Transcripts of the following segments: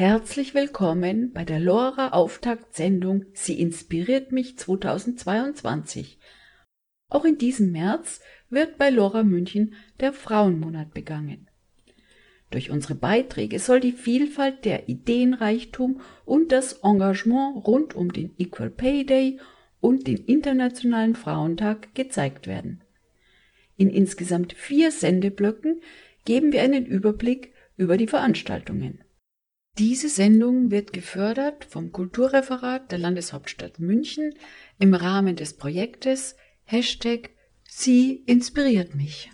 Herzlich willkommen bei der Lora Auftaktsendung Sie inspiriert mich 2022. Auch in diesem März wird bei Lora München der Frauenmonat begangen. Durch unsere Beiträge soll die Vielfalt der Ideenreichtum und das Engagement rund um den Equal Pay Day und den Internationalen Frauentag gezeigt werden. In insgesamt vier Sendeblöcken geben wir einen Überblick über die Veranstaltungen. Diese Sendung wird gefördert vom Kulturreferat der Landeshauptstadt München im Rahmen des Projektes Hashtag Sie inspiriert mich.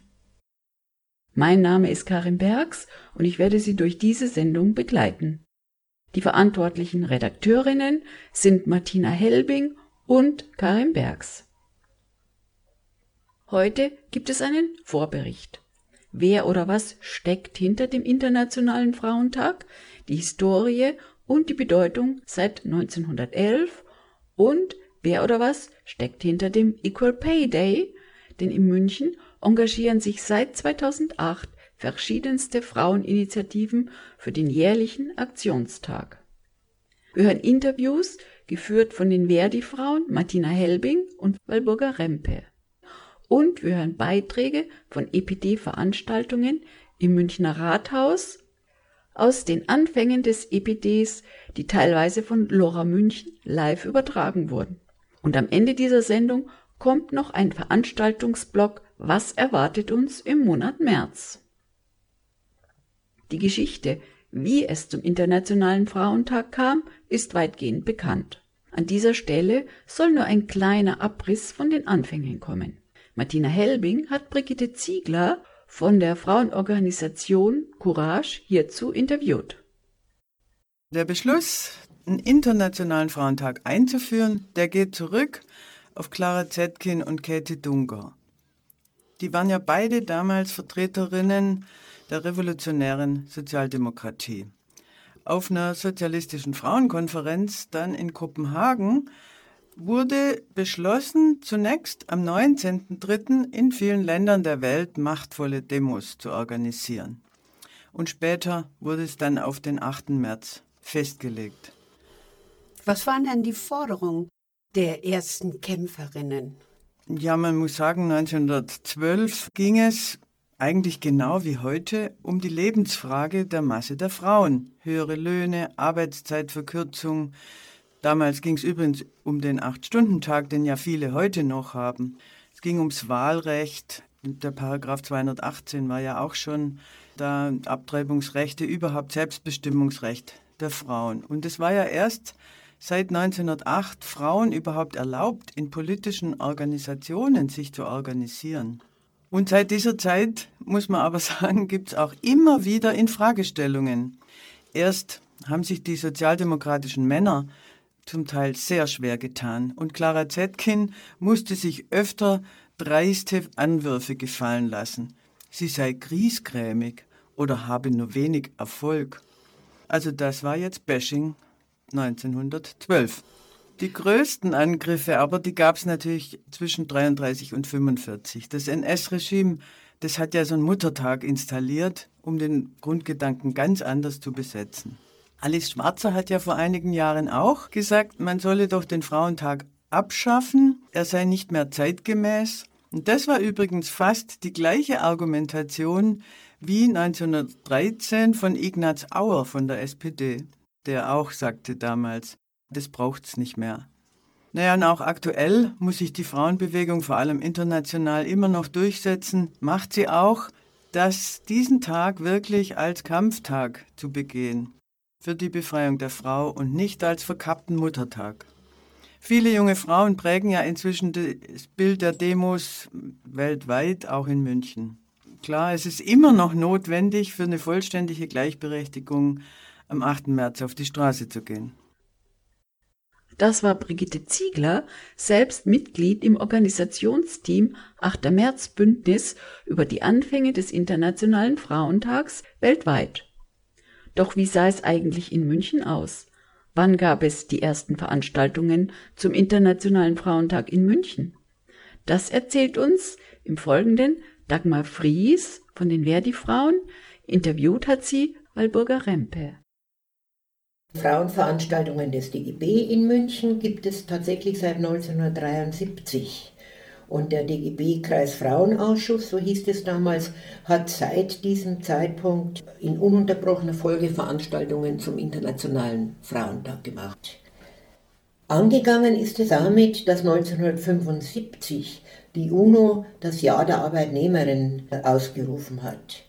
Mein Name ist Karin Bergs und ich werde Sie durch diese Sendung begleiten. Die verantwortlichen Redakteurinnen sind Martina Helbing und Karin Bergs. Heute gibt es einen Vorbericht. Wer oder was steckt hinter dem Internationalen Frauentag, die Historie und die Bedeutung seit 1911 und wer oder was steckt hinter dem Equal Pay Day, denn in München engagieren sich seit 2008 verschiedenste Fraueninitiativen für den jährlichen Aktionstag. Wir hören Interviews, geführt von den Verdi-Frauen Martina Helbing und Walburga Rempe. Und wir hören Beiträge von EPD-Veranstaltungen im Münchner Rathaus, aus den Anfängen des EPDs, die teilweise von Lora München live übertragen wurden. Und am Ende dieser Sendung kommt noch ein Veranstaltungsblock Was erwartet uns im Monat März? Die Geschichte, wie es zum Internationalen Frauentag kam, ist weitgehend bekannt. An dieser Stelle soll nur ein kleiner Abriss von den Anfängen kommen. Martina Helbing hat Brigitte Ziegler von der Frauenorganisation Courage hierzu interviewt. Der Beschluss, einen internationalen Frauentag einzuführen, der geht zurück auf Clara Zetkin und Käthe Dunker. Die waren ja beide damals Vertreterinnen der revolutionären Sozialdemokratie. Auf einer sozialistischen Frauenkonferenz dann in Kopenhagen wurde beschlossen, zunächst am 19.03. in vielen Ländern der Welt machtvolle Demos zu organisieren. Und später wurde es dann auf den 8. März festgelegt. Was waren denn die Forderungen der ersten Kämpferinnen? Ja, man muss sagen, 1912 ging es eigentlich genau wie heute um die Lebensfrage der Masse der Frauen. Höhere Löhne, Arbeitszeitverkürzung, Damals ging es übrigens um den Acht-Stunden-Tag, den ja viele heute noch haben. Es ging ums Wahlrecht. Der Paragraph 218 war ja auch schon da Abtreibungsrechte, überhaupt Selbstbestimmungsrecht der Frauen. Und es war ja erst seit 1908 Frauen überhaupt erlaubt, in politischen Organisationen sich zu organisieren. Und seit dieser Zeit, muss man aber sagen, gibt es auch immer wieder Infragestellungen. Erst haben sich die sozialdemokratischen Männer zum Teil sehr schwer getan und Clara Zetkin musste sich öfter dreiste Anwürfe gefallen lassen. Sie sei griesgrämig oder habe nur wenig Erfolg. Also das war jetzt Bashing 1912. Die größten Angriffe aber, die gab es natürlich zwischen 33 und 45. Das NS-Regime, das hat ja so einen Muttertag installiert, um den Grundgedanken ganz anders zu besetzen. Alice Schwarzer hat ja vor einigen Jahren auch gesagt, man solle doch den Frauentag abschaffen, er sei nicht mehr zeitgemäß. Und das war übrigens fast die gleiche Argumentation wie 1913 von Ignaz Auer von der SPD, der auch sagte damals, das braucht's nicht mehr. Naja, und auch aktuell muss sich die Frauenbewegung vor allem international immer noch durchsetzen, macht sie auch, dass diesen Tag wirklich als Kampftag zu begehen für die Befreiung der Frau und nicht als verkappten Muttertag. Viele junge Frauen prägen ja inzwischen das Bild der Demos weltweit, auch in München. Klar, es ist immer noch notwendig, für eine vollständige Gleichberechtigung am 8. März auf die Straße zu gehen. Das war Brigitte Ziegler, selbst Mitglied im Organisationsteam 8. März Bündnis über die Anfänge des Internationalen Frauentags weltweit. Doch wie sah es eigentlich in München aus? Wann gab es die ersten Veranstaltungen zum Internationalen Frauentag in München? Das erzählt uns im Folgenden Dagmar Fries von den Verdi-Frauen. Interviewt hat sie Walburga Rempe. Frauenveranstaltungen des DGB in München gibt es tatsächlich seit 1973. Und der DGB Kreisfrauenausschuss, so hieß es damals, hat seit diesem Zeitpunkt in ununterbrochener Folge Veranstaltungen zum Internationalen Frauentag gemacht. Angegangen ist es damit, dass 1975 die UNO das Jahr der Arbeitnehmerin ausgerufen hat.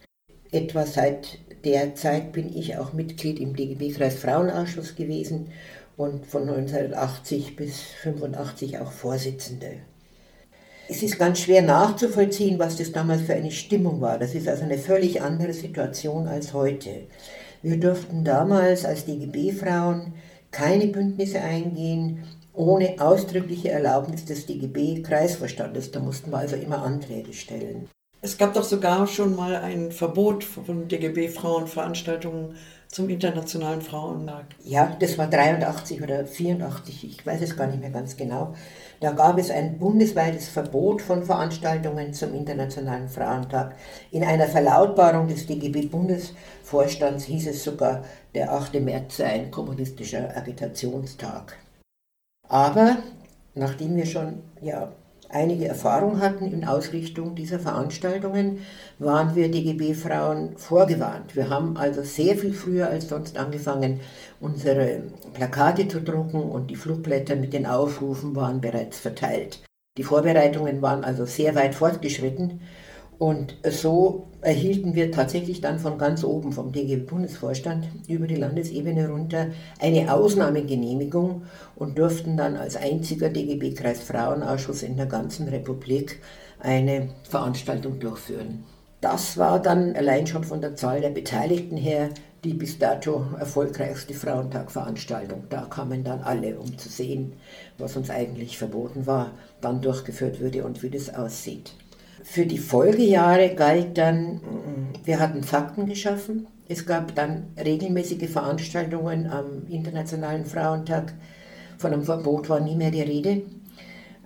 Etwa seit der Zeit bin ich auch Mitglied im DGB Kreisfrauenausschuss gewesen und von 1980 bis 1985 auch Vorsitzende. Es ist ganz schwer nachzuvollziehen, was das damals für eine Stimmung war. Das ist also eine völlig andere Situation als heute. Wir durften damals als DGB-Frauen keine Bündnisse eingehen ohne ausdrückliche Erlaubnis des DGB-Kreisvorstandes. Da mussten wir also immer Anträge stellen. Es gab doch sogar schon mal ein Verbot von DGB-Frauenveranstaltungen zum Internationalen Frauentag. Ja, das war 83 oder 84, ich weiß es gar nicht mehr ganz genau. Da gab es ein bundesweites Verbot von Veranstaltungen zum Internationalen Frauentag. In einer Verlautbarung des DGB-Bundesvorstands hieß es sogar, der 8. März sei ein kommunistischer Agitationstag. Aber nachdem wir schon ja, einige Erfahrung hatten in Ausrichtung dieser Veranstaltungen, waren wir DGB-Frauen vorgewarnt. Wir haben also sehr viel früher als sonst angefangen, unsere Plakate zu drucken und die Flugblätter mit den Aufrufen waren bereits verteilt. Die Vorbereitungen waren also sehr weit fortgeschritten und so erhielten wir tatsächlich dann von ganz oben, vom DGB-Bundesvorstand über die Landesebene runter, eine Ausnahmegenehmigung und durften dann als einziger DGB-Kreis Frauenausschuss in der ganzen Republik eine Veranstaltung durchführen. Das war dann allein schon von der Zahl der Beteiligten her die bis dato erfolgreichste Frauentagveranstaltung. Da kamen dann alle, um zu sehen, was uns eigentlich verboten war, wann durchgeführt würde und wie das aussieht. Für die Folgejahre galt dann, wir hatten Fakten geschaffen. Es gab dann regelmäßige Veranstaltungen am Internationalen Frauentag. Von einem Verbot war nie mehr die Rede.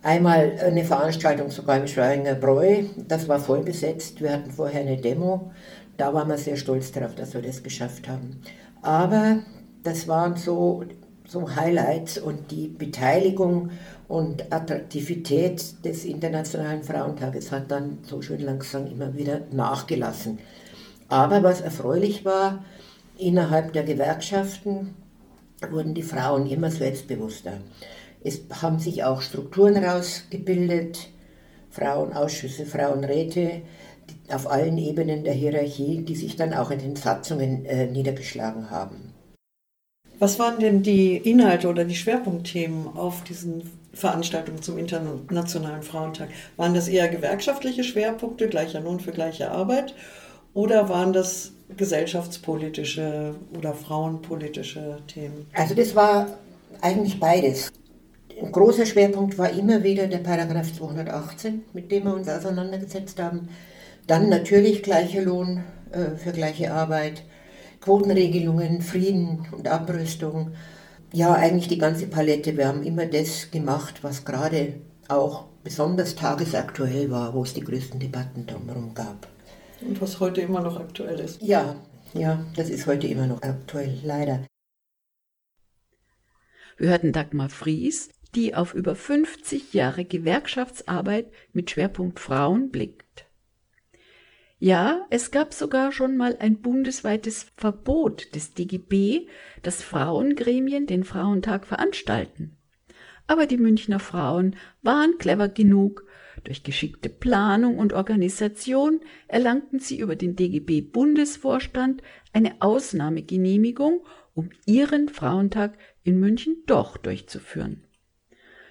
Einmal eine Veranstaltung sogar im Schweinger Bräu, das war voll besetzt. Wir hatten vorher eine Demo, da waren wir sehr stolz darauf, dass wir das geschafft haben. Aber das waren so, so Highlights und die Beteiligung und Attraktivität des Internationalen Frauentages hat dann so schön langsam immer wieder nachgelassen. Aber was erfreulich war, innerhalb der Gewerkschaften wurden die Frauen immer selbstbewusster. Es haben sich auch Strukturen herausgebildet, Frauenausschüsse, Frauenräte auf allen Ebenen der Hierarchie, die sich dann auch in den Satzungen äh, niedergeschlagen haben. Was waren denn die Inhalte oder die Schwerpunktthemen auf diesen Veranstaltungen zum Internationalen Frauentag? Waren das eher gewerkschaftliche Schwerpunkte, gleicher Lohn für gleiche Arbeit? Oder waren das gesellschaftspolitische oder frauenpolitische Themen? Also das war eigentlich beides. Ein großer Schwerpunkt war immer wieder der Paragraph 218, mit dem wir uns auseinandergesetzt haben. Dann natürlich gleicher Lohn äh, für gleiche Arbeit, Quotenregelungen, Frieden und Abrüstung. Ja, eigentlich die ganze Palette. Wir haben immer das gemacht, was gerade auch besonders tagesaktuell war, wo es die größten Debatten drumherum gab. Und was heute immer noch aktuell ist. Ja, ja, das ist heute immer noch aktuell, leider. Wir hörten Dagmar Fries, die auf über 50 Jahre Gewerkschaftsarbeit mit Schwerpunkt Frauen blickt. Ja, es gab sogar schon mal ein bundesweites Verbot des DGB, dass Frauengremien den Frauentag veranstalten. Aber die Münchner Frauen waren clever genug. Durch geschickte Planung und Organisation erlangten sie über den DGB-Bundesvorstand eine Ausnahmegenehmigung, um ihren Frauentag in München doch durchzuführen.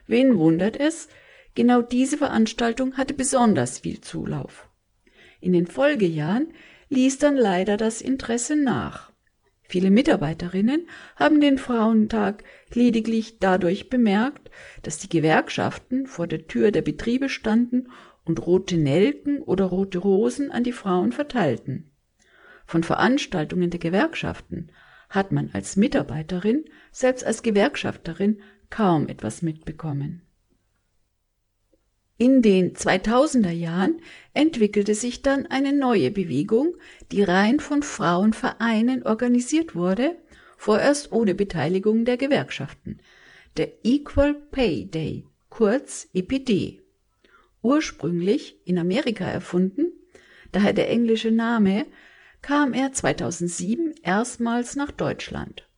Wen wundert es? Genau diese Veranstaltung hatte besonders viel Zulauf. In den Folgejahren ließ dann leider das Interesse nach. Viele Mitarbeiterinnen haben den Frauentag lediglich dadurch bemerkt, dass die Gewerkschaften vor der Tür der Betriebe standen und rote Nelken oder rote Rosen an die Frauen verteilten. Von Veranstaltungen der Gewerkschaften hat man als Mitarbeiterin, selbst als Gewerkschafterin, kaum etwas mitbekommen. In den 2000er Jahren entwickelte sich dann eine neue Bewegung, die rein von Frauenvereinen organisiert wurde, vorerst ohne Beteiligung der Gewerkschaften. Der Equal Pay Day, kurz EPD. Ursprünglich in Amerika erfunden, daher der englische Name, kam er 2007 erstmals nach Deutschland.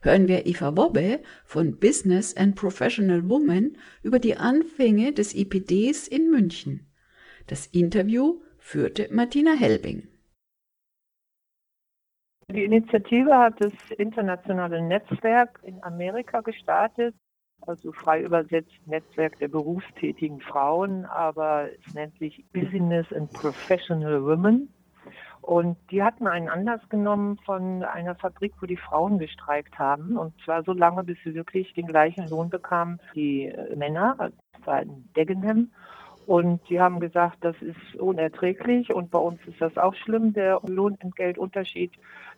Hören wir Eva Wobbe von Business and Professional Woman über die Anfänge des EPDs in München. Das Interview führte Martina Helbing. Die Initiative hat das internationale Netzwerk in Amerika gestartet, also frei übersetzt Netzwerk der berufstätigen Frauen, aber es nennt sich Business and Professional Women. Und die hatten einen Anlass genommen von einer Fabrik, wo die Frauen gestreikt haben. Und zwar so lange, bis sie wirklich den gleichen Lohn bekamen wie äh, Männer. Das war in Dagenham. Und die haben gesagt, das ist unerträglich und bei uns ist das auch schlimm, der Lohnentgeltunterschied.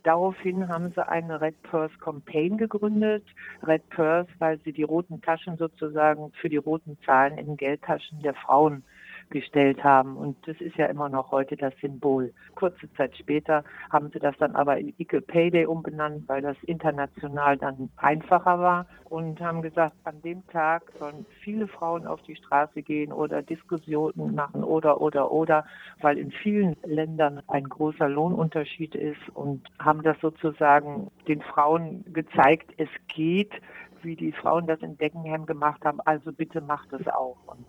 Daraufhin haben sie eine Red Purse Campaign gegründet. Red Purse, weil sie die roten Taschen sozusagen für die roten Zahlen in den Geldtaschen der Frauen gestellt haben. Und das ist ja immer noch heute das Symbol. Kurze Zeit später haben sie das dann aber in Equal Pay Day umbenannt, weil das international dann einfacher war und haben gesagt, an dem Tag sollen viele Frauen auf die Straße gehen oder Diskussionen machen oder, oder, oder, weil in vielen Ländern ein großer Lohnunterschied ist und haben das sozusagen den Frauen gezeigt, es geht, wie die Frauen das in Deckenham gemacht haben, also bitte macht es auch. Und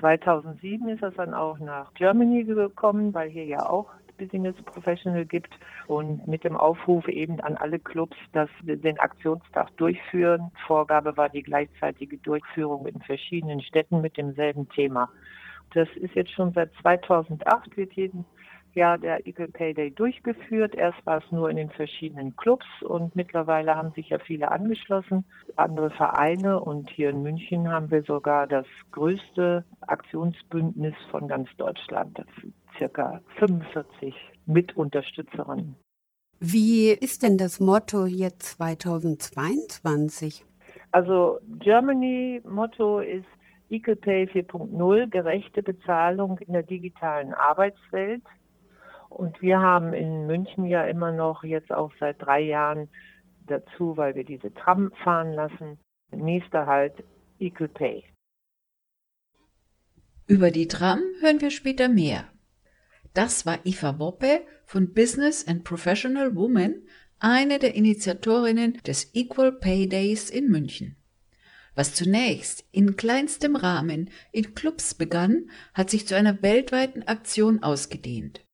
2007 ist das dann auch nach Germany gekommen, weil hier ja auch Business Professional gibt und mit dem Aufruf eben an alle Clubs, dass wir den Aktionstag durchführen. Vorgabe war die gleichzeitige Durchführung in verschiedenen Städten mit demselben Thema. Das ist jetzt schon seit 2008, wird jeden Jahr der Equal Pay Day durchgeführt. Erst war es nur in den verschiedenen Clubs und mittlerweile haben sich ja viele angeschlossen, andere Vereine und hier in München haben wir sogar das größte Aktionsbündnis von ganz Deutschland. Circa 45 Mitunterstützerinnen. Wie ist denn das Motto jetzt 2022? Also Germany Motto ist Equal Pay 4.0, gerechte Bezahlung in der digitalen Arbeitswelt. Und wir haben in München ja immer noch jetzt auch seit drei Jahren dazu, weil wir diese Tram fahren lassen, nächster Halt Equal Pay. Über die Tram hören wir später mehr. Das war Eva Woppe von Business and Professional Woman, eine der Initiatorinnen des Equal Pay Days in München. Was zunächst in kleinstem Rahmen in Clubs begann, hat sich zu einer weltweiten Aktion ausgedehnt.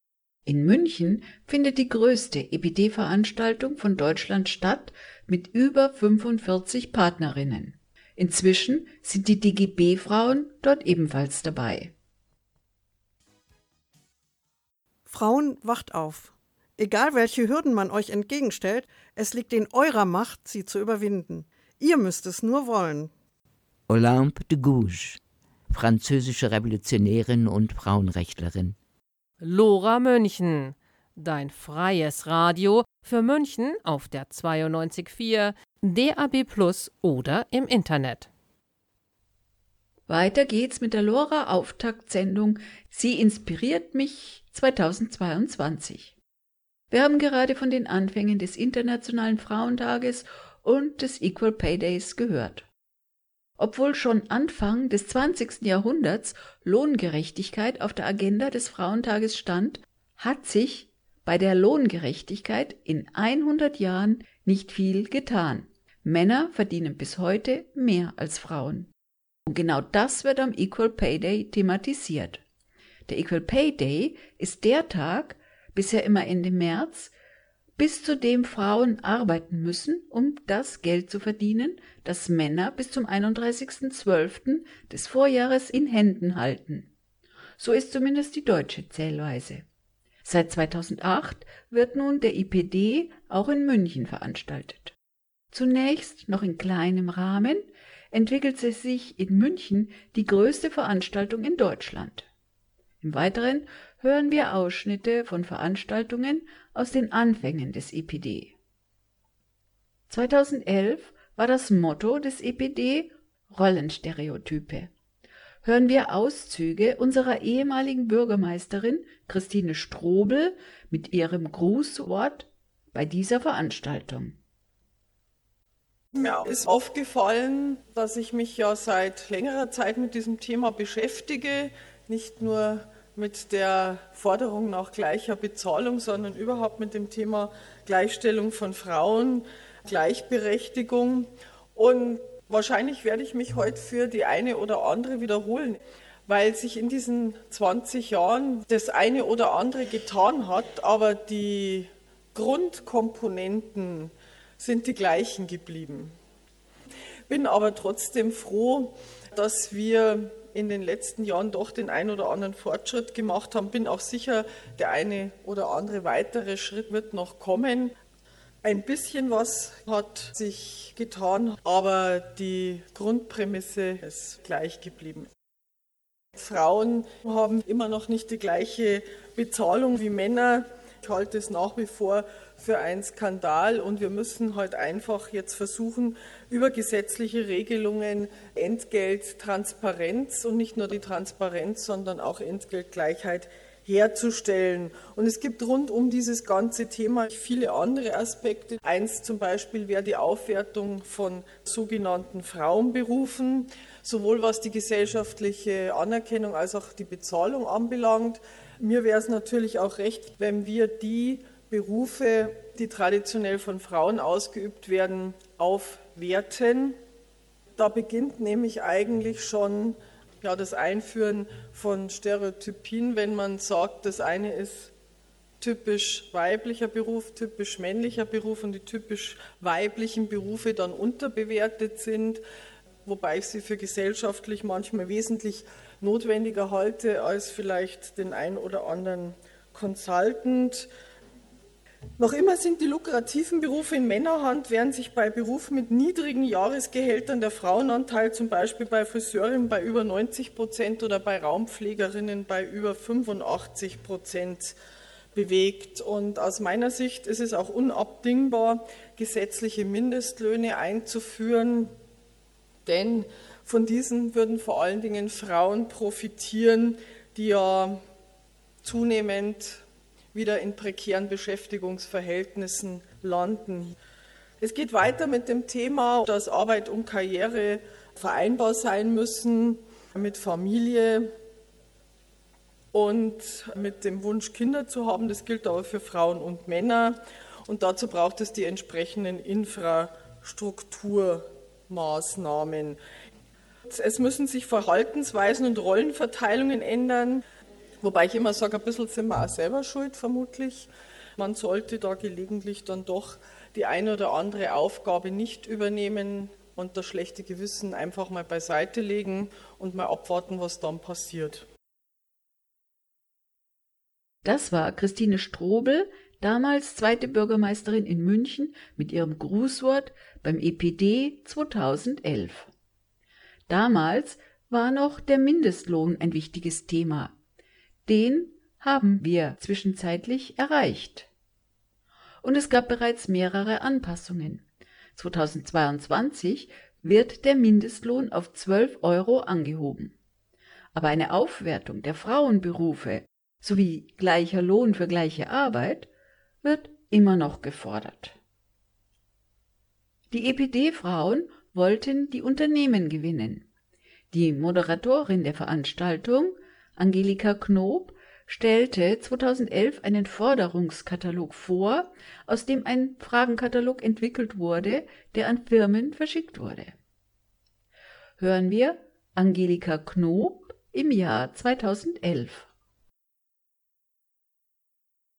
In München findet die größte EPD-Veranstaltung von Deutschland statt mit über 45 Partnerinnen. Inzwischen sind die DGB-Frauen dort ebenfalls dabei. Frauen, wacht auf. Egal welche Hürden man euch entgegenstellt, es liegt in eurer Macht, sie zu überwinden. Ihr müsst es nur wollen. Olympe de Gouges, französische Revolutionärin und Frauenrechtlerin. Lora München, dein freies Radio für München auf der 92.4, DAB Plus oder im Internet. Weiter geht's mit der Lora Auftaktsendung Sie inspiriert mich 2022. Wir haben gerade von den Anfängen des Internationalen Frauentages und des Equal Pay Days gehört. Obwohl schon Anfang des 20. Jahrhunderts Lohngerechtigkeit auf der Agenda des Frauentages stand, hat sich bei der Lohngerechtigkeit in 100 Jahren nicht viel getan. Männer verdienen bis heute mehr als Frauen. Und genau das wird am Equal Pay Day thematisiert. Der Equal Pay Day ist der Tag, bisher immer Ende März, bis zu dem Frauen arbeiten müssen, um das Geld zu verdienen, das Männer bis zum 31.12. des Vorjahres in Händen halten. So ist zumindest die deutsche Zählweise. Seit 2008 wird nun der IPD auch in München veranstaltet. Zunächst noch in kleinem Rahmen entwickelte sich in München die größte Veranstaltung in Deutschland. Im Weiteren hören wir Ausschnitte von Veranstaltungen aus den Anfängen des EPD. 2011 war das Motto des EPD Rollenstereotype. Hören wir Auszüge unserer ehemaligen Bürgermeisterin Christine Strobel mit ihrem Grußwort bei dieser Veranstaltung. Mir ist aufgefallen, dass ich mich ja seit längerer Zeit mit diesem Thema beschäftige, nicht nur mit der Forderung nach gleicher Bezahlung, sondern überhaupt mit dem Thema Gleichstellung von Frauen, Gleichberechtigung. Und wahrscheinlich werde ich mich heute für die eine oder andere wiederholen, weil sich in diesen 20 Jahren das eine oder andere getan hat, aber die Grundkomponenten, sind die gleichen geblieben. Bin aber trotzdem froh, dass wir in den letzten Jahren doch den einen oder anderen Fortschritt gemacht haben. Bin auch sicher, der eine oder andere weitere Schritt wird noch kommen. Ein bisschen was hat sich getan, aber die Grundprämisse ist gleich geblieben. Frauen haben immer noch nicht die gleiche Bezahlung wie Männer. Ich halte es nach wie vor für einen Skandal und wir müssen halt einfach jetzt versuchen, über gesetzliche Regelungen Entgelttransparenz und nicht nur die Transparenz, sondern auch Entgeltgleichheit herzustellen. Und es gibt rund um dieses ganze Thema viele andere Aspekte. Eins zum Beispiel wäre die Aufwertung von sogenannten Frauenberufen, sowohl was die gesellschaftliche Anerkennung als auch die Bezahlung anbelangt. Mir wäre es natürlich auch recht, wenn wir die Berufe, die traditionell von Frauen ausgeübt werden, aufwerten. Da beginnt nämlich eigentlich schon ja, das Einführen von Stereotypien, wenn man sagt, das eine ist typisch weiblicher Beruf, typisch männlicher Beruf und die typisch weiblichen Berufe dann unterbewertet sind, wobei ich sie für gesellschaftlich manchmal wesentlich notwendiger halte als vielleicht den ein oder anderen Consultant. Noch immer sind die lukrativen Berufe in Männerhand, während sich bei Berufen mit niedrigen Jahresgehältern der Frauenanteil zum Beispiel bei Friseurinnen bei über 90 Prozent oder bei Raumpflegerinnen bei über 85 Prozent bewegt. Und aus meiner Sicht ist es auch unabdingbar, gesetzliche Mindestlöhne einzuführen, denn von diesen würden vor allen Dingen Frauen profitieren, die ja zunehmend wieder in prekären Beschäftigungsverhältnissen landen. Es geht weiter mit dem Thema, dass Arbeit und Karriere vereinbar sein müssen mit Familie und mit dem Wunsch, Kinder zu haben. Das gilt aber für Frauen und Männer. Und dazu braucht es die entsprechenden Infrastrukturmaßnahmen. Es müssen sich Verhaltensweisen und Rollenverteilungen ändern. Wobei ich immer sage, ein bisschen sind wir auch selber schuld, vermutlich. Man sollte da gelegentlich dann doch die eine oder andere Aufgabe nicht übernehmen und das schlechte Gewissen einfach mal beiseite legen und mal abwarten, was dann passiert. Das war Christine Strobel, damals zweite Bürgermeisterin in München, mit ihrem Grußwort beim EPD 2011. Damals war noch der Mindestlohn ein wichtiges Thema. Den haben wir zwischenzeitlich erreicht. Und es gab bereits mehrere Anpassungen. 2022 wird der Mindestlohn auf 12 Euro angehoben. Aber eine Aufwertung der Frauenberufe sowie gleicher Lohn für gleiche Arbeit wird immer noch gefordert. Die EPD-Frauen wollten die Unternehmen gewinnen. Die Moderatorin der Veranstaltung Angelika Knob stellte 2011 einen Forderungskatalog vor, aus dem ein Fragenkatalog entwickelt wurde, der an Firmen verschickt wurde. Hören wir Angelika Knob im Jahr 2011.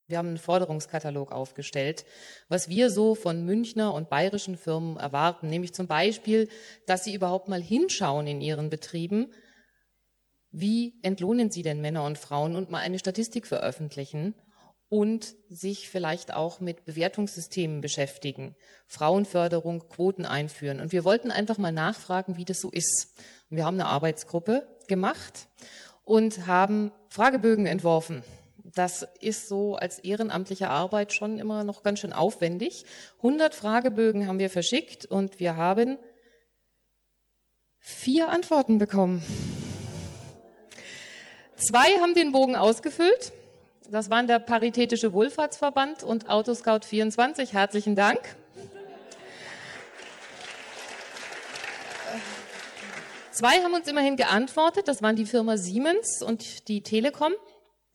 Wir haben einen Forderungskatalog aufgestellt, was wir so von Münchner und bayerischen Firmen erwarten, nämlich zum Beispiel, dass sie überhaupt mal hinschauen in ihren Betrieben, wie entlohnen Sie denn Männer und Frauen und mal eine Statistik veröffentlichen und sich vielleicht auch mit Bewertungssystemen beschäftigen, Frauenförderung, Quoten einführen. Und wir wollten einfach mal nachfragen, wie das so ist. Und wir haben eine Arbeitsgruppe gemacht und haben Fragebögen entworfen. Das ist so als ehrenamtliche Arbeit schon immer noch ganz schön aufwendig. 100 Fragebögen haben wir verschickt und wir haben vier Antworten bekommen. Zwei haben den Bogen ausgefüllt. Das waren der Paritätische Wohlfahrtsverband und Autoscout 24. Herzlichen Dank. Zwei haben uns immerhin geantwortet. Das waren die Firma Siemens und die Telekom.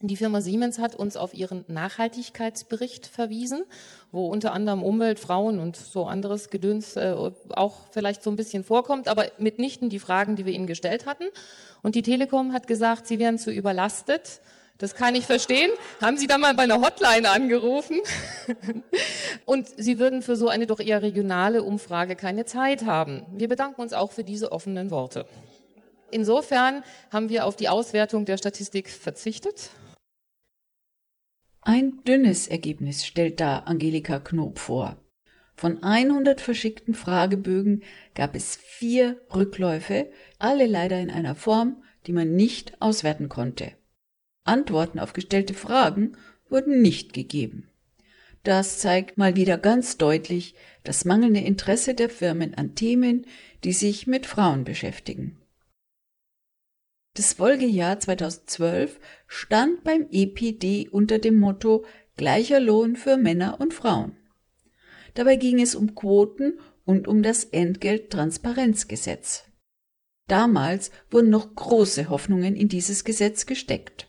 Die Firma Siemens hat uns auf ihren Nachhaltigkeitsbericht verwiesen, wo unter anderem Umwelt, Frauen und so anderes Gedöns äh, auch vielleicht so ein bisschen vorkommt, aber mitnichten die Fragen, die wir ihnen gestellt hatten. Und die Telekom hat gesagt, sie wären zu überlastet. Das kann ich verstehen. Haben Sie da mal bei einer Hotline angerufen? und Sie würden für so eine doch eher regionale Umfrage keine Zeit haben. Wir bedanken uns auch für diese offenen Worte. Insofern haben wir auf die Auswertung der Statistik verzichtet ein dünnes Ergebnis stellt da Angelika Knob vor. Von 100 verschickten Fragebögen gab es vier Rückläufe, alle leider in einer Form, die man nicht auswerten konnte. Antworten auf gestellte Fragen wurden nicht gegeben. Das zeigt mal wieder ganz deutlich das mangelnde Interesse der Firmen an Themen, die sich mit Frauen beschäftigen. Das Folgejahr 2012 stand beim EPD unter dem Motto Gleicher Lohn für Männer und Frauen. Dabei ging es um Quoten und um das Entgelttransparenzgesetz. Damals wurden noch große Hoffnungen in dieses Gesetz gesteckt.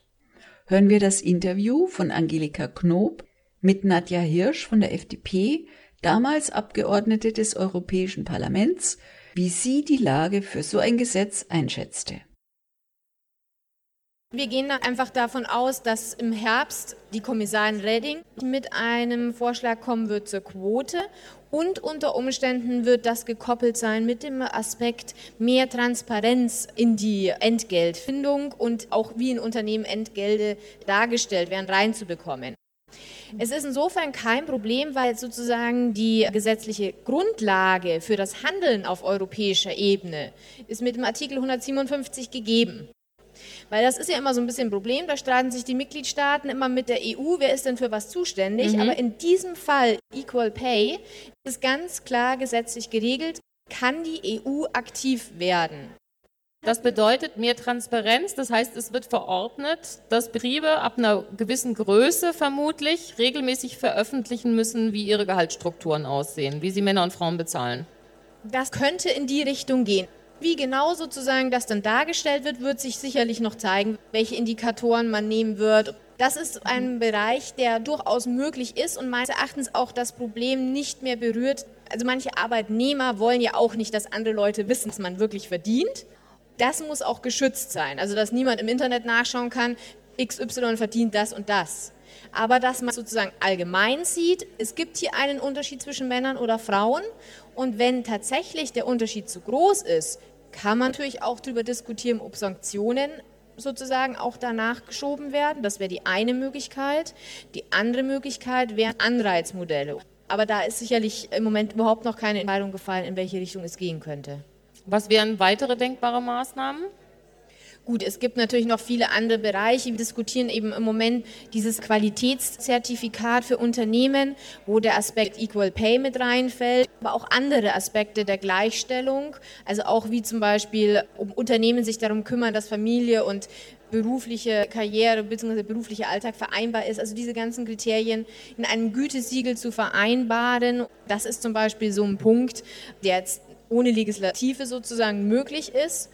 Hören wir das Interview von Angelika Knob mit Nadja Hirsch von der FDP, damals Abgeordnete des Europäischen Parlaments, wie sie die Lage für so ein Gesetz einschätzte. Wir gehen einfach davon aus, dass im Herbst die Kommissarin Reding mit einem Vorschlag kommen wird zur Quote und unter Umständen wird das gekoppelt sein mit dem Aspekt mehr Transparenz in die Entgeltfindung und auch wie in Unternehmen Entgelte dargestellt werden, reinzubekommen. Es ist insofern kein Problem, weil sozusagen die gesetzliche Grundlage für das Handeln auf europäischer Ebene ist mit dem Artikel 157 gegeben. Weil das ist ja immer so ein bisschen ein Problem, da streiten sich die Mitgliedstaaten immer mit der EU, wer ist denn für was zuständig. Mhm. Aber in diesem Fall Equal Pay ist ganz klar gesetzlich geregelt, kann die EU aktiv werden. Das bedeutet mehr Transparenz, das heißt, es wird verordnet, dass Betriebe ab einer gewissen Größe vermutlich regelmäßig veröffentlichen müssen, wie ihre Gehaltsstrukturen aussehen, wie sie Männer und Frauen bezahlen. Das könnte in die Richtung gehen. Wie genau sozusagen das dann dargestellt wird, wird sich sicherlich noch zeigen, welche Indikatoren man nehmen wird. Das ist ein Bereich, der durchaus möglich ist und meines Erachtens auch das Problem nicht mehr berührt. Also manche Arbeitnehmer wollen ja auch nicht, dass andere Leute wissen, was man wirklich verdient. Das muss auch geschützt sein. Also dass niemand im Internet nachschauen kann, XY verdient das und das. Aber dass man sozusagen allgemein sieht, es gibt hier einen Unterschied zwischen Männern oder Frauen. Und wenn tatsächlich der Unterschied zu groß ist, kann man natürlich auch darüber diskutieren, ob Sanktionen sozusagen auch danach geschoben werden. Das wäre die eine Möglichkeit. Die andere Möglichkeit wären Anreizmodelle. Aber da ist sicherlich im Moment überhaupt noch keine Entscheidung gefallen, in welche Richtung es gehen könnte. Was wären weitere denkbare Maßnahmen? Gut, es gibt natürlich noch viele andere Bereiche. Wir diskutieren eben im Moment dieses Qualitätszertifikat für Unternehmen, wo der Aspekt Equal Pay mit reinfällt, aber auch andere Aspekte der Gleichstellung, also auch wie zum Beispiel, um Unternehmen sich darum kümmern, dass Familie und berufliche Karriere bzw. beruflicher Alltag vereinbar ist. Also diese ganzen Kriterien in einem Gütesiegel zu vereinbaren, das ist zum Beispiel so ein Punkt, der jetzt ohne Legislative sozusagen möglich ist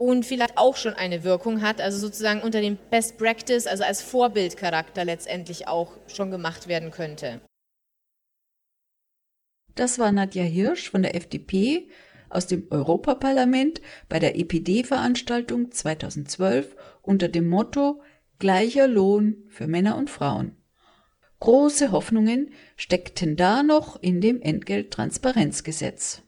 und vielleicht auch schon eine Wirkung hat, also sozusagen unter dem Best Practice, also als Vorbildcharakter letztendlich auch schon gemacht werden könnte. Das war Nadja Hirsch von der FDP aus dem Europaparlament bei der EPD-Veranstaltung 2012 unter dem Motto Gleicher Lohn für Männer und Frauen. Große Hoffnungen steckten da noch in dem Entgelttransparenzgesetz.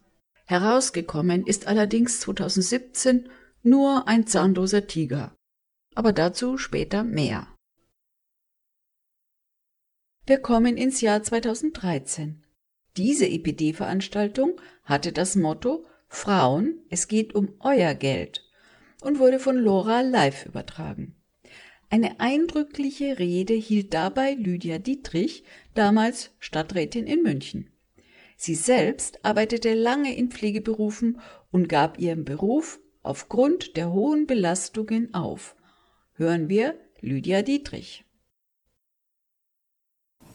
Herausgekommen ist allerdings 2017 nur ein zahnloser Tiger. Aber dazu später mehr. Wir kommen ins Jahr 2013. Diese EPD-Veranstaltung hatte das Motto Frauen, es geht um euer Geld und wurde von Laura live übertragen. Eine eindrückliche Rede hielt dabei Lydia Dietrich, damals Stadträtin in München. Sie selbst arbeitete lange in Pflegeberufen und gab ihrem Beruf aufgrund der hohen Belastungen auf. Hören wir Lydia Dietrich.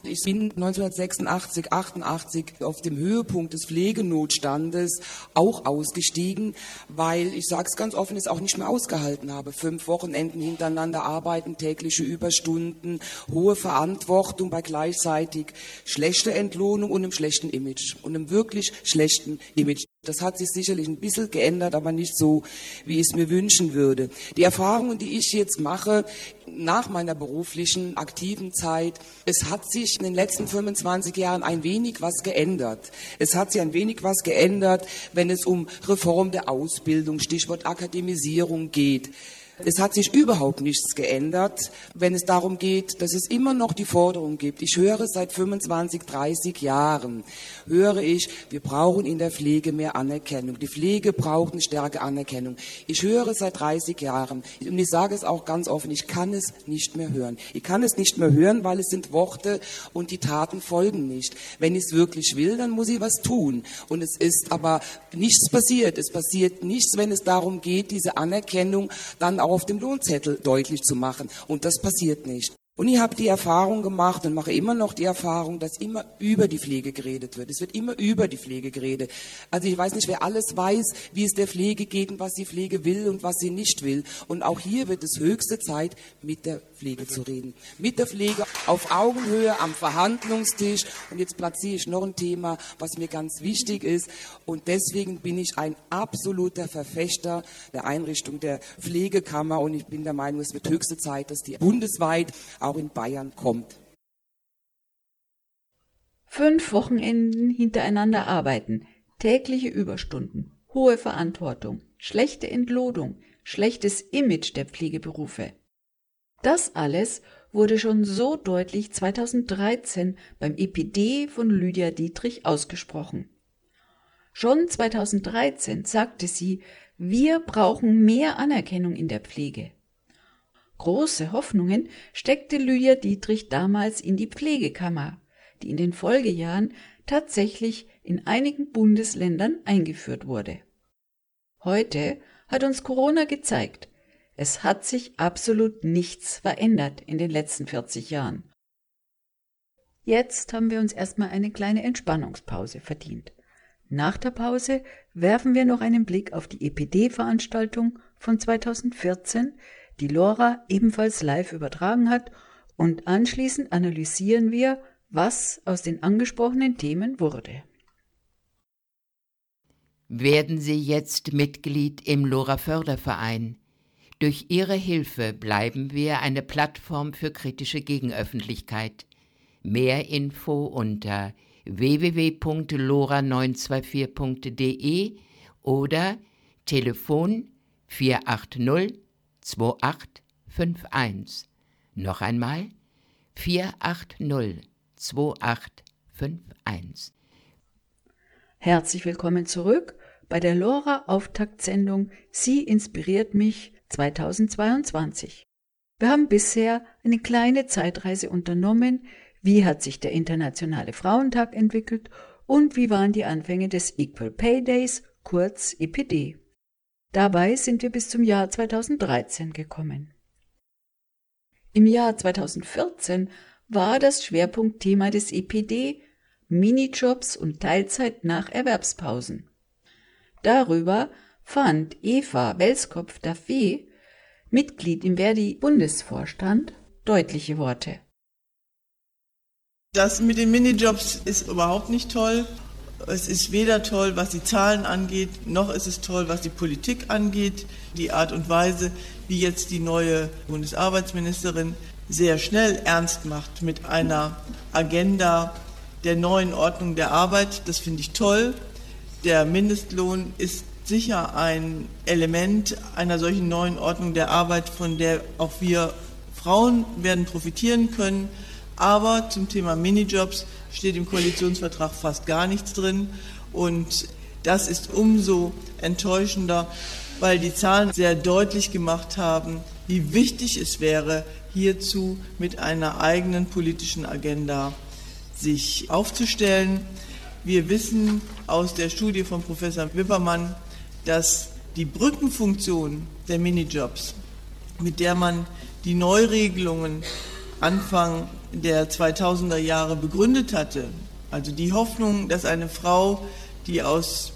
Ich bin 1986, 88 auf dem Höhepunkt des Pflegenotstandes auch ausgestiegen, weil ich sage es ganz offen, es auch nicht mehr ausgehalten habe. Fünf Wochenenden hintereinander arbeiten, tägliche Überstunden, hohe Verantwortung bei gleichzeitig schlechter Entlohnung und einem schlechten Image und einem wirklich schlechten Image. Das hat sich sicherlich ein bisschen geändert, aber nicht so, wie ich es mir wünschen würde. Die Erfahrungen, die ich jetzt mache nach meiner beruflichen aktiven Zeit, es hat sich in den letzten 25 Jahren ein wenig was geändert. Es hat sich ein wenig was geändert, wenn es um Reform der Ausbildung, Stichwort Akademisierung geht. Es hat sich überhaupt nichts geändert, wenn es darum geht, dass es immer noch die Forderung gibt. Ich höre seit 25, 30 Jahren, höre ich, wir brauchen in der Pflege mehr Anerkennung. Die Pflege braucht eine stärkere Anerkennung. Ich höre seit 30 Jahren und ich sage es auch ganz offen, ich kann es nicht mehr hören. Ich kann es nicht mehr hören, weil es sind Worte und die Taten folgen nicht. Wenn ich es wirklich will, dann muss ich was tun. Und es ist aber nichts passiert. Es passiert nichts, wenn es darum geht, diese Anerkennung dann auch auf dem Lohnzettel deutlich zu machen. Und das passiert nicht. Und ich habe die Erfahrung gemacht und mache immer noch die Erfahrung, dass immer über die Pflege geredet wird. Es wird immer über die Pflege geredet. Also ich weiß nicht, wer alles weiß, wie es der Pflege geht und was die Pflege will und was sie nicht will. Und auch hier wird es höchste Zeit, mit der Pflege zu reden. Mit der Pflege auf Augenhöhe am Verhandlungstisch. Und jetzt platziere ich noch ein Thema, was mir ganz wichtig ist. Und deswegen bin ich ein absoluter Verfechter der Einrichtung der Pflegekammer. Und ich bin der Meinung, es wird höchste Zeit, dass die bundesweit auch in Bayern kommt. Fünf Wochenenden hintereinander arbeiten, tägliche Überstunden, hohe Verantwortung, schlechte Entlohnung, schlechtes Image der Pflegeberufe. Das alles wurde schon so deutlich 2013 beim EPD von Lydia Dietrich ausgesprochen. Schon 2013 sagte sie, wir brauchen mehr Anerkennung in der Pflege. Große Hoffnungen steckte Lydia Dietrich damals in die Pflegekammer, die in den Folgejahren tatsächlich in einigen Bundesländern eingeführt wurde. Heute hat uns Corona gezeigt, es hat sich absolut nichts verändert in den letzten 40 Jahren. Jetzt haben wir uns erstmal eine kleine Entspannungspause verdient. Nach der Pause werfen wir noch einen Blick auf die EPD-Veranstaltung von 2014, die Laura ebenfalls live übertragen hat, und anschließend analysieren wir, was aus den angesprochenen Themen wurde. Werden Sie jetzt Mitglied im Lora Förderverein? Durch Ihre Hilfe bleiben wir eine Plattform für kritische Gegenöffentlichkeit. Mehr Info unter www.lora924.de oder Telefon 480 2851. Noch einmal 480 2851. Herzlich willkommen zurück bei der Lora Auftaktsendung Sie inspiriert mich 2022. Wir haben bisher eine kleine Zeitreise unternommen. Wie hat sich der Internationale Frauentag entwickelt und wie waren die Anfänge des Equal Pay Days, kurz EPD? Dabei sind wir bis zum Jahr 2013 gekommen. Im Jahr 2014 war das Schwerpunktthema des EPD Minijobs und Teilzeit nach Erwerbspausen. Darüber fand Eva Welskopf-Daffé, Mitglied im Verdi-Bundesvorstand, deutliche Worte. Das mit den Minijobs ist überhaupt nicht toll. Es ist weder toll, was die Zahlen angeht, noch ist es toll, was die Politik angeht. Die Art und Weise, wie jetzt die neue Bundesarbeitsministerin sehr schnell ernst macht mit einer Agenda der neuen Ordnung der Arbeit, das finde ich toll. Der Mindestlohn ist sicher ein Element einer solchen neuen Ordnung der Arbeit, von der auch wir Frauen werden profitieren können. Aber zum Thema Minijobs steht im Koalitionsvertrag fast gar nichts drin. Und das ist umso enttäuschender, weil die Zahlen sehr deutlich gemacht haben, wie wichtig es wäre, hierzu mit einer eigenen politischen Agenda sich aufzustellen. Wir wissen aus der Studie von Professor Wippermann, dass die Brückenfunktion der Minijobs, mit der man die Neuregelungen Anfang der 2000er Jahre begründet hatte. Also die Hoffnung, dass eine Frau, die aus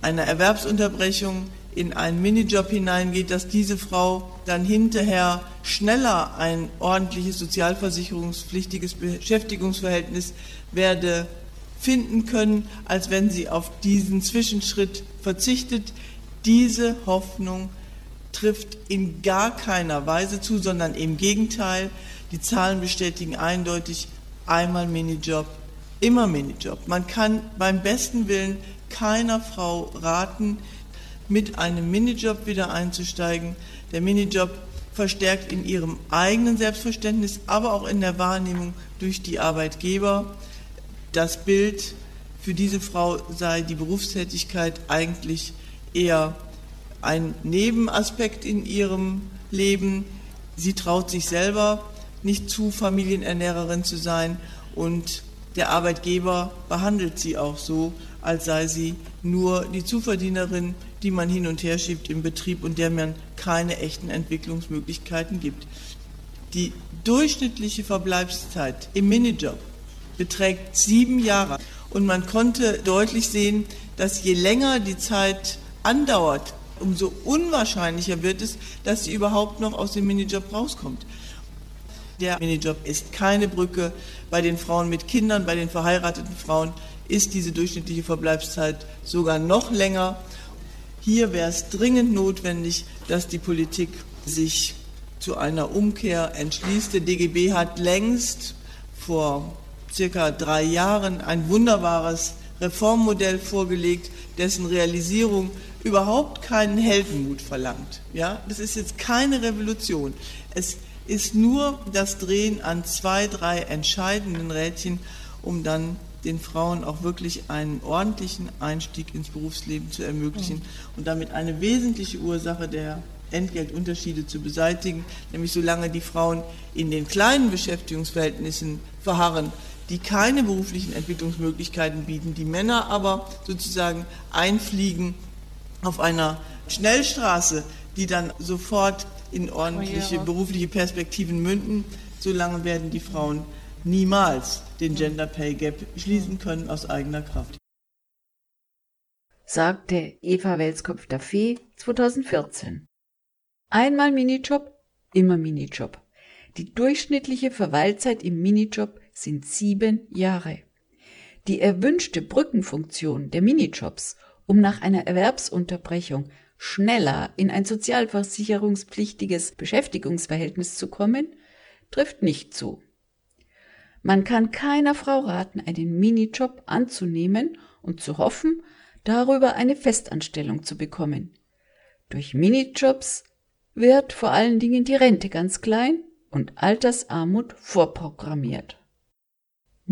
einer Erwerbsunterbrechung in einen Minijob hineingeht, dass diese Frau dann hinterher schneller ein ordentliches sozialversicherungspflichtiges Beschäftigungsverhältnis werde finden können, als wenn sie auf diesen Zwischenschritt verzichtet. Diese Hoffnung trifft in gar keiner Weise zu, sondern im Gegenteil. Die Zahlen bestätigen eindeutig einmal Minijob, immer Minijob. Man kann beim besten Willen keiner Frau raten, mit einem Minijob wieder einzusteigen. Der Minijob verstärkt in ihrem eigenen Selbstverständnis, aber auch in der Wahrnehmung durch die Arbeitgeber das Bild, für diese Frau sei die Berufstätigkeit eigentlich eher ein Nebenaspekt in ihrem Leben. Sie traut sich selber nicht zu, Familienernährerin zu sein und der Arbeitgeber behandelt sie auch so, als sei sie nur die Zuverdienerin, die man hin und her schiebt im Betrieb und der man keine echten Entwicklungsmöglichkeiten gibt. Die durchschnittliche Verbleibszeit im Minijob beträgt sieben Jahre und man konnte deutlich sehen, dass je länger die Zeit andauert, umso unwahrscheinlicher wird es, dass sie überhaupt noch aus dem Minijob rauskommt. Der Minijob ist keine Brücke. Bei den Frauen mit Kindern, bei den verheirateten Frauen ist diese durchschnittliche Verbleibszeit sogar noch länger. Hier wäre es dringend notwendig, dass die Politik sich zu einer Umkehr entschließt. Der DGB hat längst vor circa drei Jahren ein wunderbares Reformmodell vorgelegt, dessen Realisierung überhaupt keinen Heldenmut verlangt. Ja, das ist jetzt keine Revolution. Es ist nur das Drehen an zwei, drei entscheidenden Rädchen, um dann den Frauen auch wirklich einen ordentlichen Einstieg ins Berufsleben zu ermöglichen mhm. und damit eine wesentliche Ursache der Entgeltunterschiede zu beseitigen, nämlich solange die Frauen in den kleinen Beschäftigungsverhältnissen verharren, die keine beruflichen Entwicklungsmöglichkeiten bieten, die Männer aber sozusagen einfliegen auf einer Schnellstraße, die dann sofort in ordentliche berufliche Perspektiven münden, solange werden die Frauen niemals den Gender Pay Gap schließen können aus eigener Kraft. Sagte Eva Welskopf-Daffé 2014. Einmal Minijob, immer Minijob. Die durchschnittliche Verweilzeit im Minijob sind sieben Jahre. Die erwünschte Brückenfunktion der Minijobs, um nach einer Erwerbsunterbrechung schneller in ein sozialversicherungspflichtiges Beschäftigungsverhältnis zu kommen, trifft nicht zu. Man kann keiner Frau raten, einen Minijob anzunehmen und zu hoffen, darüber eine Festanstellung zu bekommen. Durch Minijobs wird vor allen Dingen die Rente ganz klein und Altersarmut vorprogrammiert.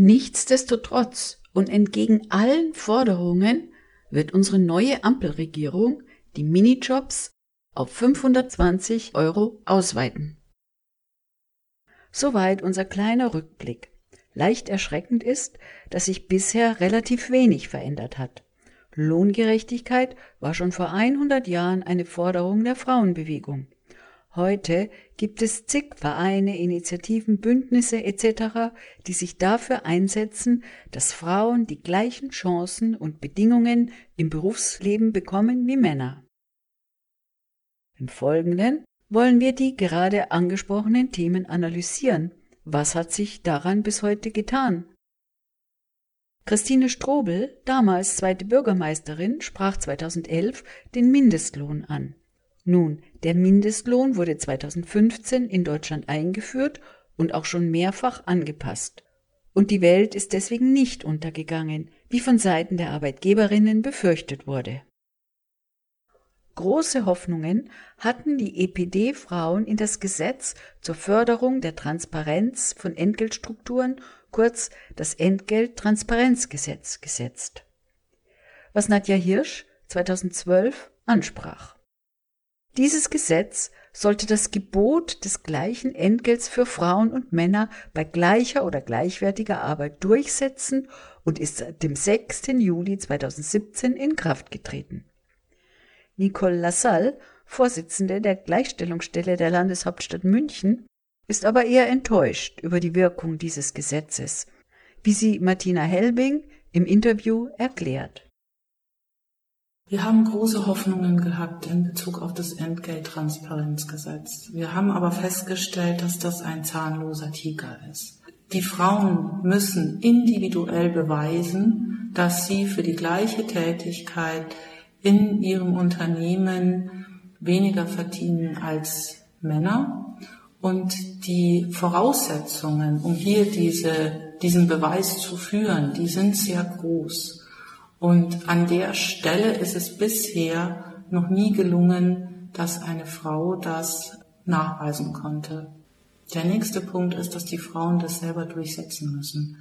Nichtsdestotrotz und entgegen allen Forderungen wird unsere neue Ampelregierung die Minijobs auf 520 Euro ausweiten. Soweit unser kleiner Rückblick. Leicht erschreckend ist, dass sich bisher relativ wenig verändert hat. Lohngerechtigkeit war schon vor 100 Jahren eine Forderung der Frauenbewegung. Heute gibt es zig Vereine, Initiativen, Bündnisse etc., die sich dafür einsetzen, dass Frauen die gleichen Chancen und Bedingungen im Berufsleben bekommen wie Männer. Im Folgenden wollen wir die gerade angesprochenen Themen analysieren. Was hat sich daran bis heute getan? Christine Strobel, damals zweite Bürgermeisterin, sprach 2011 den Mindestlohn an. Nun, der Mindestlohn wurde 2015 in Deutschland eingeführt und auch schon mehrfach angepasst. Und die Welt ist deswegen nicht untergegangen, wie von Seiten der Arbeitgeberinnen befürchtet wurde. Große Hoffnungen hatten die EPD-Frauen in das Gesetz zur Förderung der Transparenz von Entgeltstrukturen, kurz das Entgelttransparenzgesetz, gesetzt, was Nadja Hirsch 2012 ansprach. Dieses Gesetz sollte das Gebot des gleichen Entgelts für Frauen und Männer bei gleicher oder gleichwertiger Arbeit durchsetzen und ist seit dem 6. Juli 2017 in Kraft getreten. Nicole Lassalle, Vorsitzende der Gleichstellungsstelle der Landeshauptstadt München, ist aber eher enttäuscht über die Wirkung dieses Gesetzes, wie sie Martina Helbing im Interview erklärt. Wir haben große Hoffnungen gehabt in Bezug auf das Entgelttransparenzgesetz. Wir haben aber festgestellt, dass das ein zahnloser Tiger ist. Die Frauen müssen individuell beweisen, dass sie für die gleiche Tätigkeit in ihrem Unternehmen weniger verdienen als Männer. Und die Voraussetzungen, um hier diese, diesen Beweis zu führen, die sind sehr groß. Und an der Stelle ist es bisher noch nie gelungen, dass eine Frau das nachweisen konnte. Der nächste Punkt ist, dass die Frauen das selber durchsetzen müssen.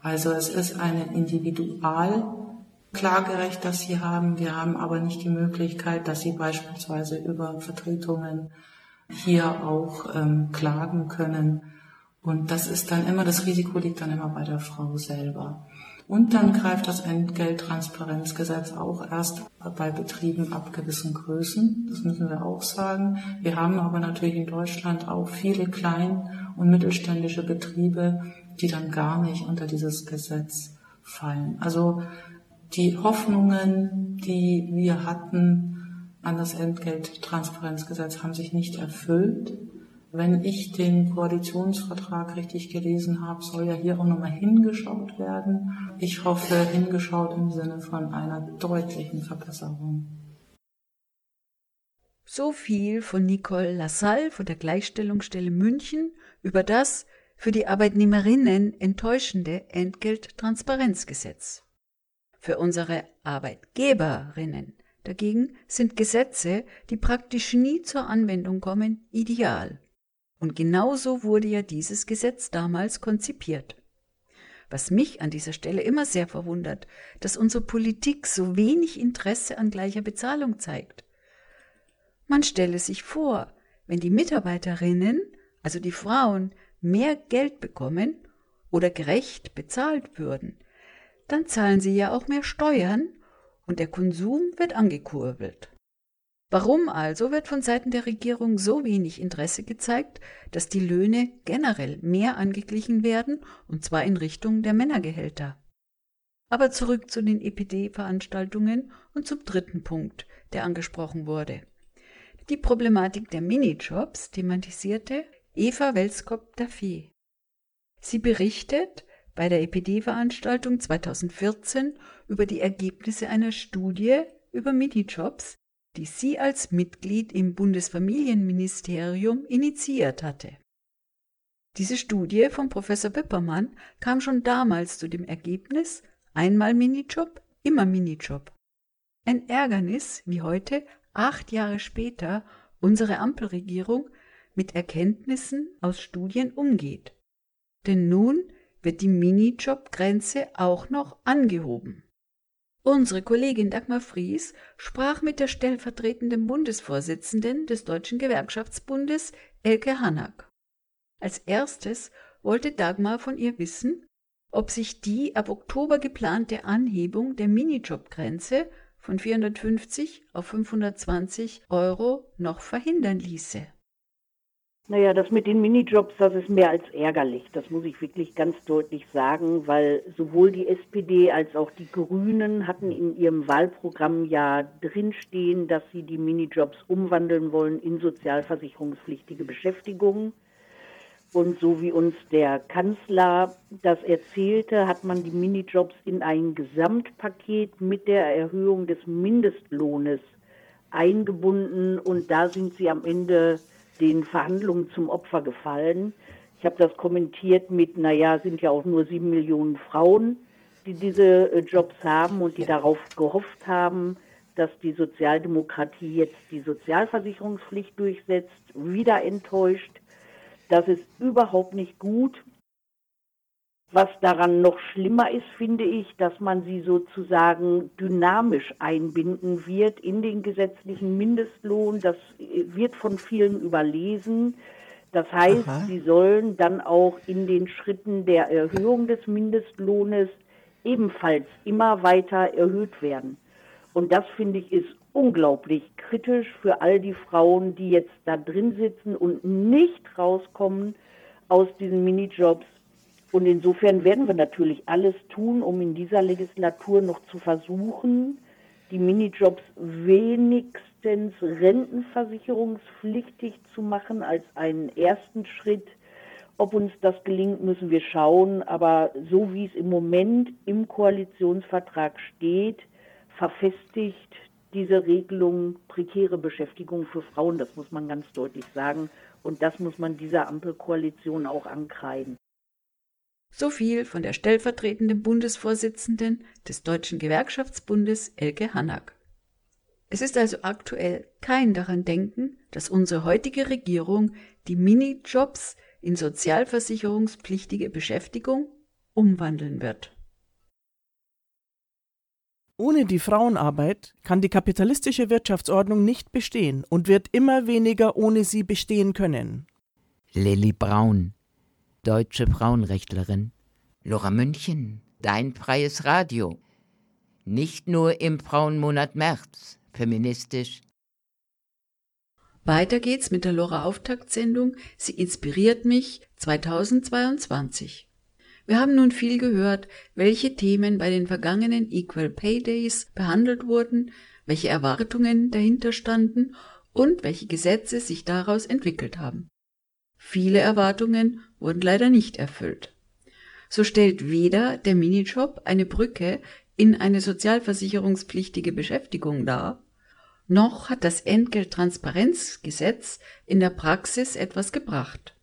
Also es ist eine Individualklagerecht, das sie haben. Wir haben aber nicht die Möglichkeit, dass sie beispielsweise über Vertretungen hier auch ähm, klagen können. Und das ist dann immer, das Risiko liegt dann immer bei der Frau selber. Und dann greift das Entgelttransparenzgesetz auch erst bei Betrieben ab gewissen Größen. Das müssen wir auch sagen. Wir haben aber natürlich in Deutschland auch viele klein- und mittelständische Betriebe, die dann gar nicht unter dieses Gesetz fallen. Also die Hoffnungen, die wir hatten an das Entgelttransparenzgesetz, haben sich nicht erfüllt. Wenn ich den Koalitionsvertrag richtig gelesen habe, soll ja hier auch nochmal hingeschaut werden. Ich hoffe, hingeschaut im Sinne von einer deutlichen Verbesserung. So viel von Nicole Lassalle von der Gleichstellungsstelle München über das für die Arbeitnehmerinnen enttäuschende Entgelttransparenzgesetz. Für unsere Arbeitgeberinnen dagegen sind Gesetze, die praktisch nie zur Anwendung kommen, ideal. Und genauso wurde ja dieses Gesetz damals konzipiert. Was mich an dieser Stelle immer sehr verwundert, dass unsere Politik so wenig Interesse an gleicher Bezahlung zeigt. Man stelle sich vor, wenn die Mitarbeiterinnen, also die Frauen, mehr Geld bekommen oder gerecht bezahlt würden, dann zahlen sie ja auch mehr Steuern und der Konsum wird angekurbelt. Warum also wird von Seiten der Regierung so wenig Interesse gezeigt, dass die Löhne generell mehr angeglichen werden, und zwar in Richtung der Männergehälter? Aber zurück zu den EPD-Veranstaltungen und zum dritten Punkt, der angesprochen wurde. Die Problematik der Minijobs thematisierte Eva Welskop-Daffy. Sie berichtet bei der EPD-Veranstaltung 2014 über die Ergebnisse einer Studie über Minijobs, die sie als Mitglied im Bundesfamilienministerium initiiert hatte. Diese Studie von Professor Wippermann kam schon damals zu dem Ergebnis, einmal Minijob, immer Minijob. Ein Ärgernis, wie heute, acht Jahre später, unsere Ampelregierung mit Erkenntnissen aus Studien umgeht. Denn nun wird die Minijob-Grenze auch noch angehoben. Unsere Kollegin Dagmar Fries sprach mit der stellvertretenden Bundesvorsitzenden des Deutschen Gewerkschaftsbundes, Elke Hanak. Als erstes wollte Dagmar von ihr wissen, ob sich die ab Oktober geplante Anhebung der Minijobgrenze von 450 auf 520 Euro noch verhindern ließe. Naja, das mit den Minijobs, das ist mehr als ärgerlich. Das muss ich wirklich ganz deutlich sagen, weil sowohl die SPD als auch die Grünen hatten in ihrem Wahlprogramm ja drinstehen, dass sie die Minijobs umwandeln wollen in sozialversicherungspflichtige Beschäftigung. Und so wie uns der Kanzler das erzählte, hat man die Minijobs in ein Gesamtpaket mit der Erhöhung des Mindestlohnes eingebunden und da sind sie am Ende den Verhandlungen zum Opfer gefallen. Ich habe das kommentiert mit, naja, sind ja auch nur sieben Millionen Frauen, die diese äh, Jobs haben und die darauf gehofft haben, dass die Sozialdemokratie jetzt die Sozialversicherungspflicht durchsetzt, wieder enttäuscht. Das ist überhaupt nicht gut. Was daran noch schlimmer ist, finde ich, dass man sie sozusagen dynamisch einbinden wird in den gesetzlichen Mindestlohn. Das wird von vielen überlesen. Das heißt, Aha. sie sollen dann auch in den Schritten der Erhöhung des Mindestlohnes ebenfalls immer weiter erhöht werden. Und das finde ich ist unglaublich kritisch für all die Frauen, die jetzt da drin sitzen und nicht rauskommen aus diesen Minijobs. Und insofern werden wir natürlich alles tun, um in dieser Legislatur noch zu versuchen, die Minijobs wenigstens rentenversicherungspflichtig zu machen als einen ersten Schritt. Ob uns das gelingt, müssen wir schauen. Aber so wie es im Moment im Koalitionsvertrag steht, verfestigt diese Regelung prekäre Beschäftigung für Frauen. Das muss man ganz deutlich sagen. Und das muss man dieser Ampelkoalition auch ankreiden. So viel von der stellvertretenden Bundesvorsitzenden des Deutschen Gewerkschaftsbundes Elke Hannack. Es ist also aktuell kein daran denken, dass unsere heutige Regierung die Minijobs in sozialversicherungspflichtige Beschäftigung umwandeln wird. Ohne die Frauenarbeit kann die kapitalistische Wirtschaftsordnung nicht bestehen und wird immer weniger ohne sie bestehen können. Lilly Braun, deutsche Frauenrechtlerin. Lora München, dein freies Radio. Nicht nur im Frauenmonat März, feministisch. Weiter geht's mit der Lora Auftaktsendung Sie inspiriert mich 2022. Wir haben nun viel gehört, welche Themen bei den vergangenen Equal Pay Days behandelt wurden, welche Erwartungen dahinter standen und welche Gesetze sich daraus entwickelt haben. Viele Erwartungen wurden leider nicht erfüllt. So stellt weder der Minijob eine Brücke in eine sozialversicherungspflichtige Beschäftigung dar, noch hat das Entgelttransparenzgesetz in der Praxis etwas gebracht.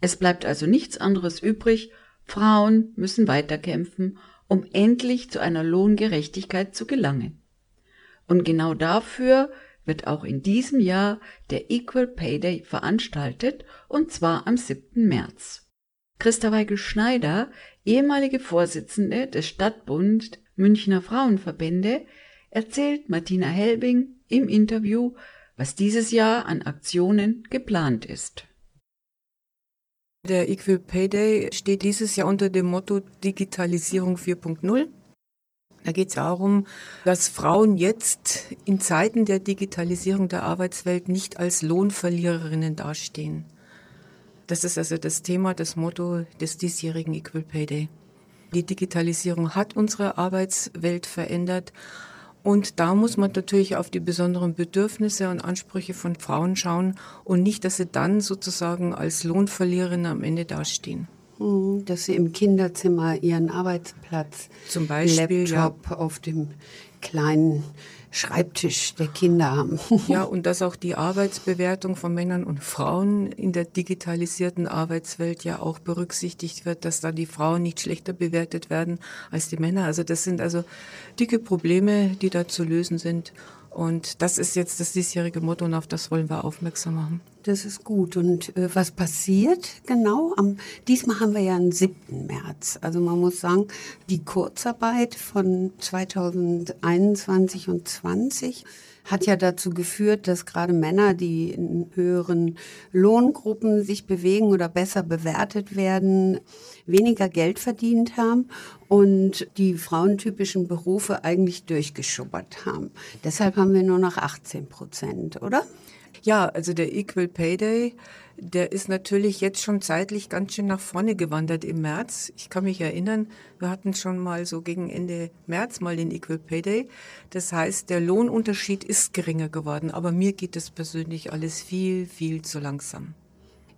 Es bleibt also nichts anderes übrig, Frauen müssen weiterkämpfen, um endlich zu einer Lohngerechtigkeit zu gelangen. Und genau dafür wird auch in diesem Jahr der Equal Pay Day veranstaltet, und zwar am 7. März. Christa Weigel-Schneider, ehemalige Vorsitzende des Stadtbund Münchner Frauenverbände, erzählt Martina Helbing im Interview, was dieses Jahr an Aktionen geplant ist. Der Equal Pay Day steht dieses Jahr unter dem Motto Digitalisierung 4.0. Da geht es darum, dass Frauen jetzt in Zeiten der Digitalisierung der Arbeitswelt nicht als Lohnverliererinnen dastehen. Das ist also das Thema, das Motto des diesjährigen Equal Pay Day. Die Digitalisierung hat unsere Arbeitswelt verändert und da muss man natürlich auf die besonderen Bedürfnisse und Ansprüche von Frauen schauen und nicht, dass sie dann sozusagen als Lohnverliererin am Ende dastehen. Hm, dass sie im Kinderzimmer ihren Arbeitsplatz, zum Beispiel Laptop ja. auf dem kleinen Schreibtisch der Kinder haben. Ja, und dass auch die Arbeitsbewertung von Männern und Frauen in der digitalisierten Arbeitswelt ja auch berücksichtigt wird, dass da die Frauen nicht schlechter bewertet werden als die Männer. Also das sind also dicke Probleme, die da zu lösen sind. Und das ist jetzt das diesjährige Motto und auf das wollen wir aufmerksam machen. Das ist gut. Und äh, was passiert genau? Am, diesmal haben wir ja einen 7. März. Also man muss sagen, die Kurzarbeit von 2021 und 20 hat ja dazu geführt, dass gerade Männer, die in höheren Lohngruppen sich bewegen oder besser bewertet werden, weniger Geld verdient haben und die frauentypischen Berufe eigentlich durchgeschubbert haben. Deshalb haben wir nur noch 18 Prozent, oder? Ja, also der Equal Pay Day, der ist natürlich jetzt schon zeitlich ganz schön nach vorne gewandert im März. Ich kann mich erinnern, wir hatten schon mal so gegen Ende März mal den Equal Pay Day. Das heißt, der Lohnunterschied ist geringer geworden, aber mir geht das persönlich alles viel, viel zu langsam.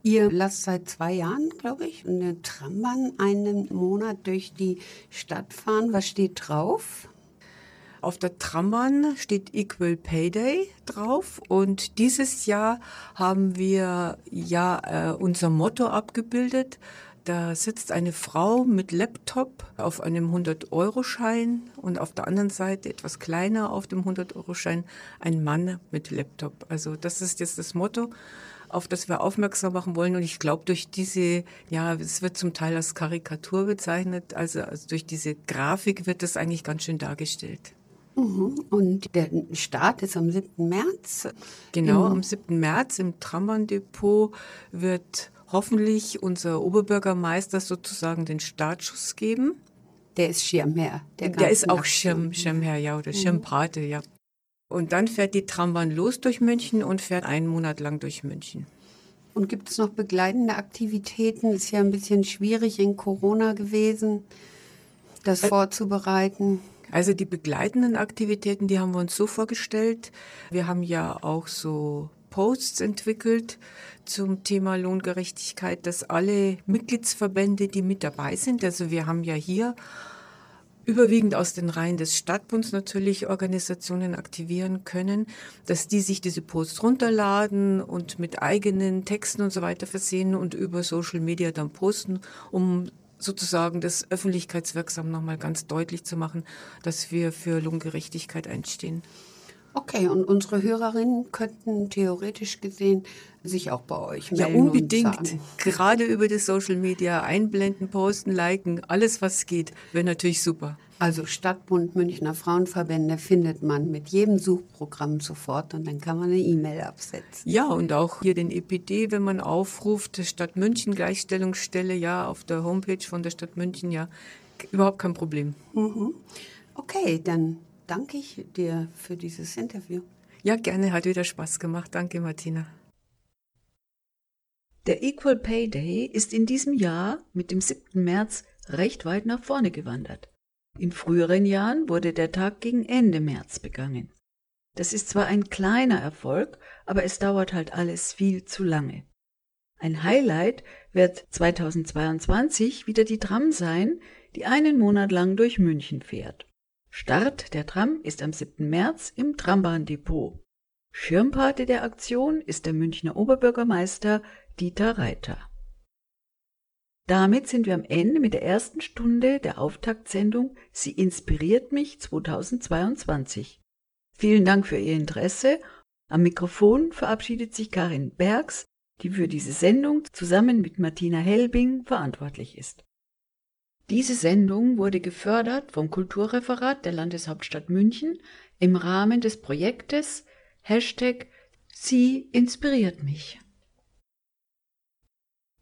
Ihr lasst seit zwei Jahren, glaube ich, eine Trambahn einen Monat durch die Stadt fahren. Was steht drauf? Auf der Trambahn steht Equal Pay Day drauf und dieses Jahr haben wir ja äh, unser Motto abgebildet. Da sitzt eine Frau mit Laptop auf einem 100-Euro-Schein und auf der anderen Seite etwas kleiner auf dem 100-Euro-Schein ein Mann mit Laptop. Also das ist jetzt das Motto auf das wir aufmerksam machen wollen. Und ich glaube, durch diese, ja, es wird zum Teil als Karikatur bezeichnet, also, also durch diese Grafik wird das eigentlich ganz schön dargestellt. Mhm. Und der Start ist am 7. März. Genau, am 7. März im Trambahn-Depot wird hoffentlich unser Oberbürgermeister sozusagen den Startschuss geben. Der ist Schirmherr. Der, der ist auch Schirm, Schirmherr, ja, oder mhm. Schirmpate, ja. Und dann fährt die Trambahn los durch München und fährt einen Monat lang durch München. Und gibt es noch begleitende Aktivitäten? Ist ja ein bisschen schwierig in Corona gewesen, das vorzubereiten. Also die begleitenden Aktivitäten, die haben wir uns so vorgestellt. Wir haben ja auch so Posts entwickelt zum Thema Lohngerechtigkeit, dass alle Mitgliedsverbände, die mit dabei sind, also wir haben ja hier überwiegend aus den Reihen des Stadtbunds natürlich Organisationen aktivieren können, dass die sich diese Posts runterladen und mit eigenen Texten und so weiter versehen und über Social Media dann posten, um sozusagen das öffentlichkeitswirksam nochmal ganz deutlich zu machen, dass wir für Lohngerechtigkeit einstehen. Okay, und unsere Hörerinnen könnten theoretisch gesehen sich auch bei euch melden. Ja, unbedingt. Gerade über die Social Media einblenden, posten, liken, alles was geht, wäre natürlich super. Also Stadtbund Münchner Frauenverbände findet man mit jedem Suchprogramm sofort und dann kann man eine E-Mail absetzen. Ja, und auch hier den EPD, wenn man aufruft, Stadt München Gleichstellungsstelle, ja, auf der Homepage von der Stadt München, ja, überhaupt kein Problem. Mhm. Okay, dann danke ich dir für dieses Interview. Ja, gerne, hat wieder Spaß gemacht. Danke, Martina. Der Equal Pay Day ist in diesem Jahr mit dem 7. März recht weit nach vorne gewandert. In früheren Jahren wurde der Tag gegen Ende März begangen. Das ist zwar ein kleiner Erfolg, aber es dauert halt alles viel zu lange. Ein Highlight wird 2022 wieder die Tram sein, die einen Monat lang durch München fährt. Start der Tram ist am 7. März im Trambahndepot. Schirmpate der Aktion ist der Münchner Oberbürgermeister Dieter Reiter. Damit sind wir am Ende mit der ersten Stunde der Auftaktsendung Sie inspiriert mich 2022. Vielen Dank für Ihr Interesse. Am Mikrofon verabschiedet sich Karin Bergs, die für diese Sendung zusammen mit Martina Helbing verantwortlich ist. Diese Sendung wurde gefördert vom Kulturreferat der Landeshauptstadt München im Rahmen des Projektes Hashtag Sie inspiriert mich.